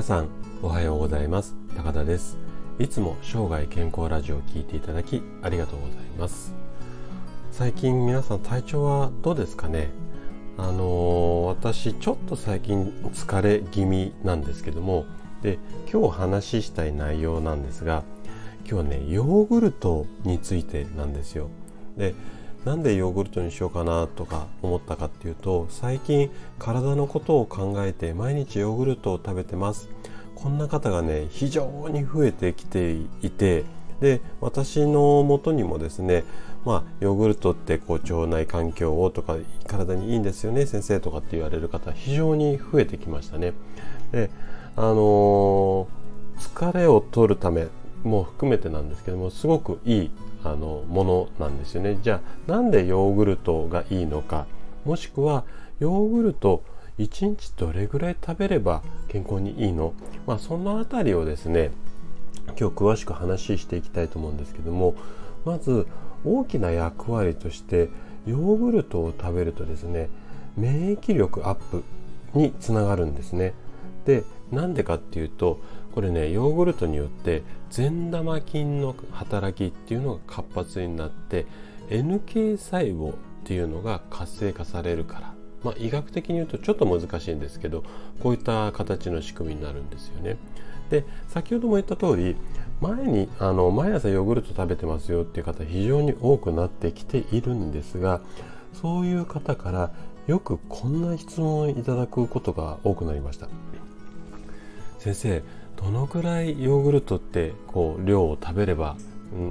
皆さんおはようございます。高田です。いつも生涯健康ラジオを聞いていただきありがとうございます。最近皆さん体調はどうですかね？あのー、私ちょっと最近疲れ気味なんですけども。で今日話ししたい内容なんですが今日はねヨーグルトについてなんですよ。でなんでヨーグルトにしようかなとか思ったかっていうと最近体のことを考えて毎日ヨーグルトを食べてます。こんな方がね非常に増えてきていてで私のもとにもですねまあヨーグルトってこう腸内環境をとか体にいいんですよね先生とかって言われる方非常に増えてきましたね。であのー、疲れを取るためも含めてなんですけどもすごくいいあのものなんですよね。じゃあなんでヨーグルトがいいのか。もしくはヨーグルト1日どれぐらい食べれば健康にいいの、まあ、その辺りをですね今日詳しく話していきたいと思うんですけどもまず大きな役割としてヨーグルトを食べるとですね免疫力アップにつながるんですね。でなんでかっていうとこれねヨーグルトによって善玉菌の働きっていうのが活発になって NK 細胞っていうのが活性化されるから、まあ、医学的に言うとちょっと難しいんですけどこういった形の仕組みになるんですよね。で先ほども言った通り前にあの毎朝ヨーグルト食べてますよっていう方非常に多くなってきているんですがそういう方からよくこんな質問をいただくことが多くなりました。先生どのくらいヨーグルトってこう量を食べれば、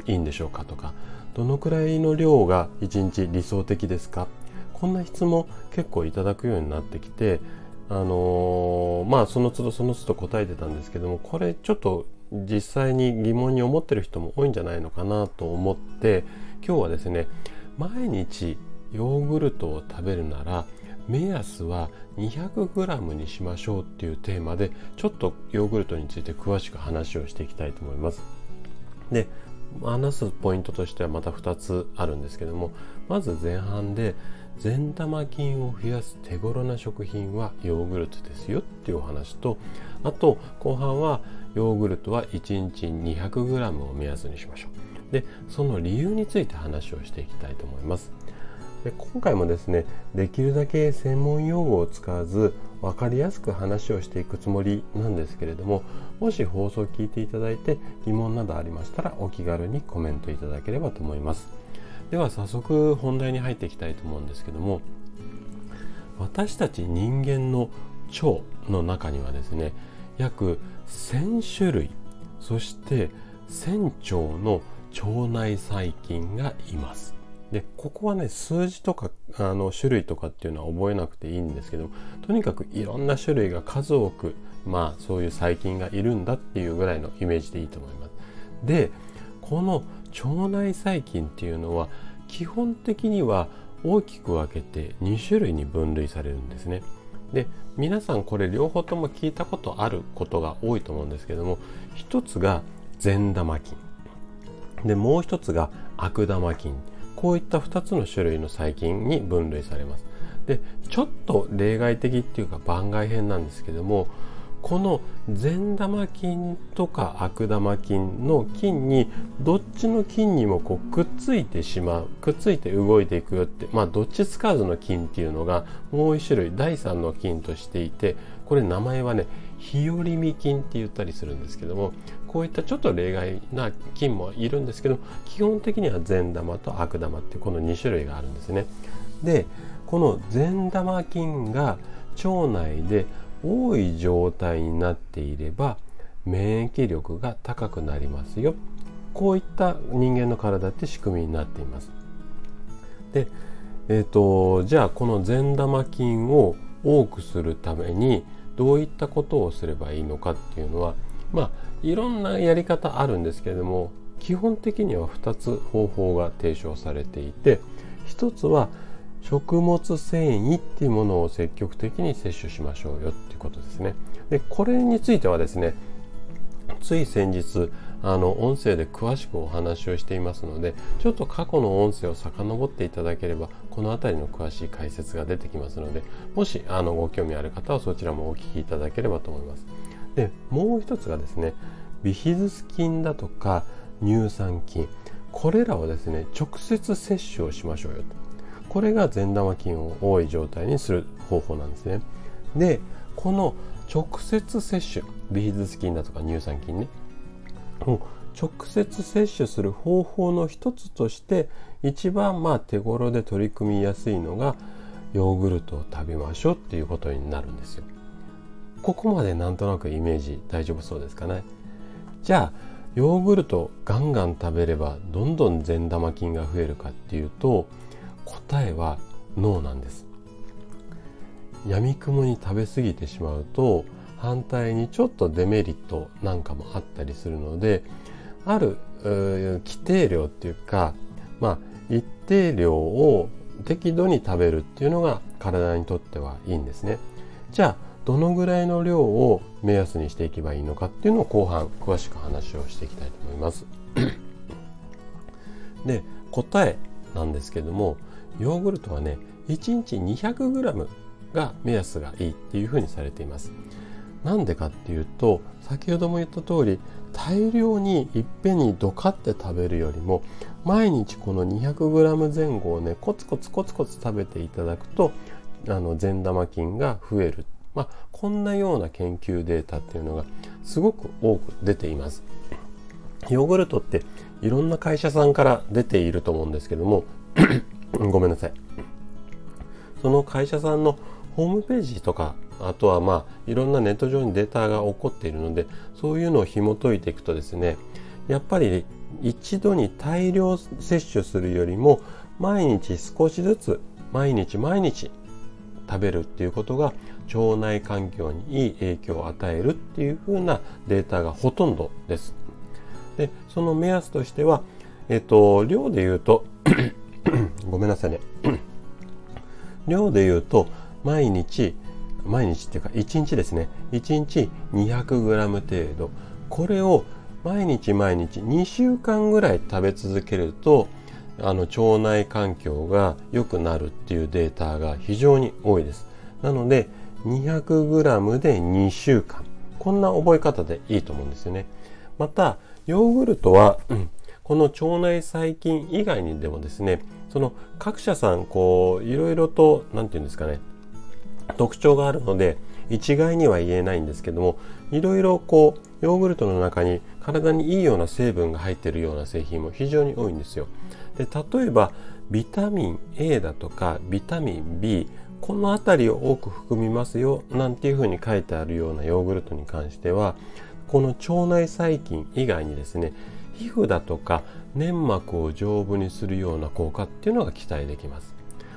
いいんでしょうかとかどのくらいの量が1日理想的ですか？こんな質問結構いただくようになってきてあのー、まあその都度その都度答えてたんですけどもこれちょっと実際に疑問に思ってる人も多いんじゃないのかなと思って今日はですね毎日ヨーグルトを食べるなら目安は 200g にしましょうっていうテーマでちょっとヨーグルトについて詳しく話をしていきたいと思います。で話すポイントとしてはまた2つあるんですけどもまず前半で善玉菌を増やす手頃な食品はヨーグルトですよっていうお話とあと後半はヨーグルトは1日 200g を目安にしましょうでその理由について話をしていきたいと思いますで今回もですねできるだけ専門用語を使わず分かりやすく話をしていくつもりなんですけれどももし放送を聞いていただいて疑問などありましたらお気軽にコメントいただければと思います。では早速本題に入っていきたいと思うんですけども私たち人間の腸の中にはですね約1000種類そして1000兆の腸内細菌がいます。でここはね数字とかあの種類とかっていうのは覚えなくていいんですけどとにかくいろんな種類が数多くまあそういう細菌がいるんだっていうぐらいのイメージでいいと思います。でこの腸内細菌っていうのは基本的には大きく分けて2種類に分類されるんですね。で皆さんこれ両方とも聞いたことあることが多いと思うんですけども一つが善玉菌でもう一つが悪玉菌こういった2つの種類の細菌に分類されます。でちょっと例外的っていうか番外編なんですけどもこの善玉菌とか悪玉菌の菌にどっちの菌にもこうくっついてしまうくっついて動いていくよってまあどっちつかずの菌っていうのがもう一種類第3の菌としていてこれ名前はね日和見菌って言ったりするんですけどもこういったちょっと例外な菌もいるんですけど基本的には善玉と悪玉ってこの2種類があるんですね。でこの善玉菌が腸内で多い状態になっていれば免疫力が高くなりますよこういった人間の体って仕組みになっています。で、えーと、じゃあこの善玉菌を多くするためにどういったことをすればいいのかっていうのはまあいろんなやり方あるんですけれども基本的には2つ方法が提唱されていて1つは食物繊維っていうものを積極的に摂取しましょうよっていうことですね。でこれについてはですねつい先日あの音声で詳しくお話をしていますのでちょっと過去の音声を遡っていただければこの辺りの詳しい解説が出てきますのでもしあのご興味ある方はそちらもお聞きいただければと思います。でもう一つがですねビヒズス菌だとか乳酸菌。これらをですね直接摂取をしましょうよと。これが善玉菌を多い状態にする方法なんですね。でこの直接摂取ビヒズス菌だとか乳酸菌ね。直接摂取する方法の一つとして一番まあ手頃で取り組みやすいのがヨーグルトを食べましょうっていうことになるんですよ。ここまでなんとなくイメージ大丈夫そうですかね。じゃあヨーグルトガンガン食べればどんどん善玉菌が増えるかっていうと答えはノーなんです。やみくもに食べ過ぎてしまうと反対にちょっとデメリットなんかもあったりするのである規定量っていうかまあ一定量を適度に食べるっていうのが体にとってはいいんですね。じゃあどのぐらいの量を目安にしていけばいいのかっていうのを後半詳しく話をしていきたいと思います。で答えなんですけどもヨーグルトはね1日 200g が目安がいいっていうふうにされています。なんでかっていうと先ほども言った通り大量にいっぺんにドカって食べるよりも毎日この 200g 前後をねコツコツコツコツ食べていただくとあの善玉菌が増える、まあ、こんなような研究データっていうのがすごく多く出ています。ヨーグルトっていろんな会社さんから出ていると思うんですけども ごめんなさい。その会社さんのホームページとかあとはまあいろんなネット上にデータが起こっているのでそういうのを紐解いていくとですねやっぱり一度に大量摂取するよりも毎日少しずつ毎日毎日食べるっていうことが腸内環境にいい影響を与えるっていう風なデータがほとんどです。でその目安としては、えっと、量で言うと ごめんなさいね量で言うと毎日毎日っていうか1日ですね。1日 200g 程度。これを毎日毎日2週間ぐらい食べ続けるとあの腸内環境が良くなるっていうデータが非常に多いです。なので 200g で2週間。こんな覚え方でいいと思うんですよね。またヨーグルトは、うん、この腸内細菌以外にでもですねその各社さんこういろいろと何て言うんですかね特徴があるので一概には言えないんですけどもいろいろこうヨーグルトの中に体にいいような成分が入っているような製品も非常に多いんですよ。で例えばビタミン A だとかビタミン B この辺りを多く含みますよなんていうふうに書いてあるようなヨーグルトに関してはこの腸内細菌以外にですね皮膚だとか粘膜を丈夫にするような効果っていうのが期待できます。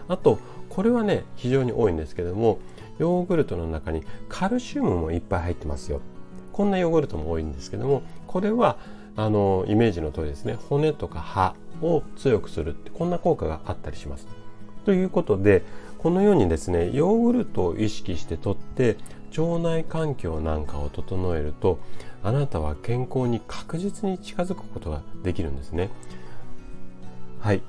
あとこれはね非常に多いんですけどもヨーグルトの中にカルシウムもいっぱい入ってますよこんなヨーグルトも多いんですけどもこれはあのイメージの通りですね骨とか歯を強くするってこんな効果があったりします。ということでこのようにですねヨーグルトを意識してとって腸内環境なんかを整えるとあなたは健康に確実に近づくことができるんですね。はい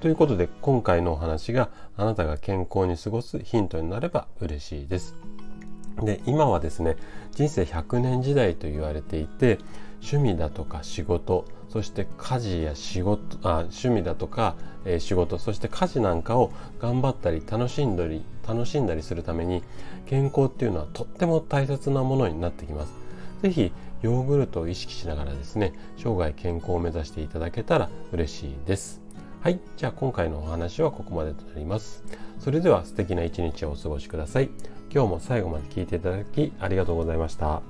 ということで今回のお話があなたが健康に過ごすヒントになれば嬉しいです。で今はですね人生100年時代と言われていて趣味だとか仕事そして家事や仕事あ趣味だとか、えー、仕事そして家事なんかを頑張ったり楽しんだり楽しんだりするために健康っていうのはとっても大切なものになってきます。是非ヨーグルトを意識しながらですね生涯健康を目指していただけたら嬉しいです。はい。じゃあ今回のお話はここまでとなります。それでは素敵な一日をお過ごしください。今日も最後まで聞いていただきありがとうございました。